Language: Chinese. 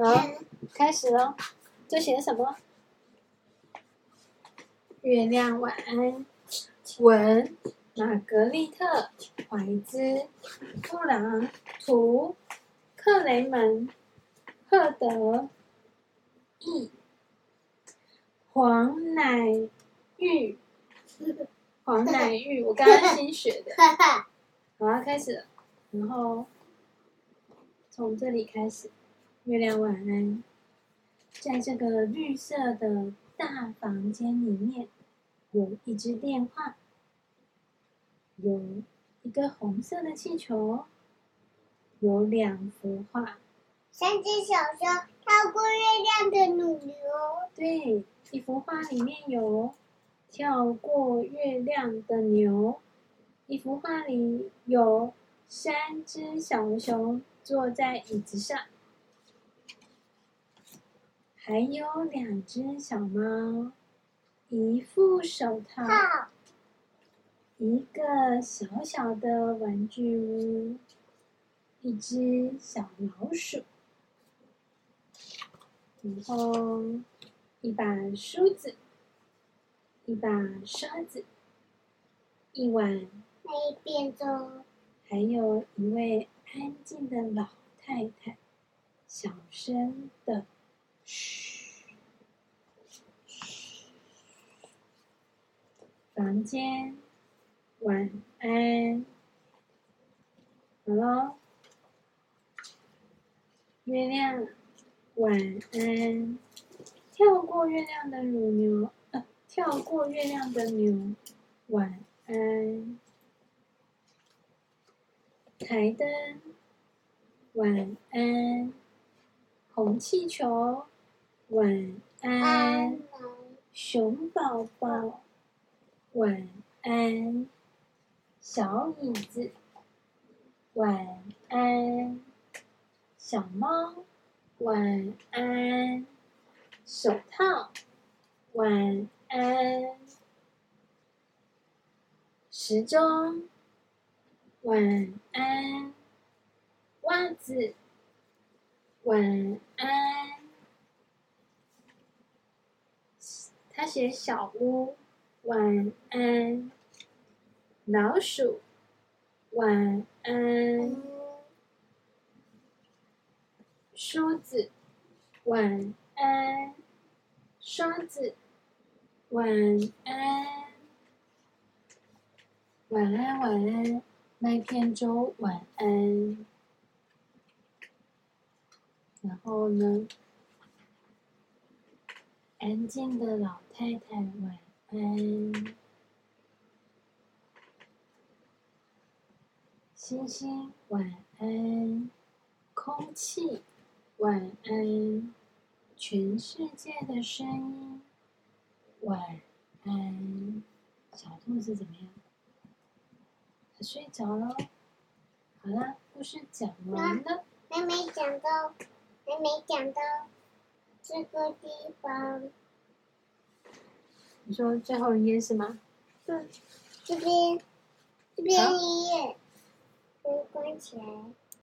好，开始喽。这写什么？月亮晚安。文：玛格丽特·怀兹，布朗图，克雷门，赫德，译。黄乃玉，黄乃玉，我刚刚新学的。好，开始了。然后从这里开始。月亮晚安，在这个绿色的大房间里面，有一只电话，有一个红色的气球，有两幅画，三只小熊跳过月亮的乳牛。对，一幅画里面有跳过月亮的牛，一幅画里有三只小熊坐在椅子上。还有两只小猫，一副手套，一个小小的玩具屋，一只小老鼠，然后一把梳子，一把刷子，一碗黑变粥，还有一位安静的老太太，小声的。房间，晚安。好喽，月亮，晚安。跳过月亮的乳牛，呃，跳过月亮的牛，晚安。台灯，晚安。红气球。晚安，熊宝宝。晚安，小椅子。晚安，小猫。晚安，手套。晚安，时钟。晚安，袜子。晚安。他写小屋，晚安。老鼠，晚安。梳子，晚安。刷子，晚安。晚安，晚安。麦片粥，晚安。然后呢？安静的老太太，晚安。星星，晚安。空气，晚安。全世界的声音，晚安。小兔子怎么样？它睡着了。好了，故事讲完了。还没讲到，还没讲到。这个地方，你说最后一页是吗？嗯，这边，这边一页，嗯，关起来。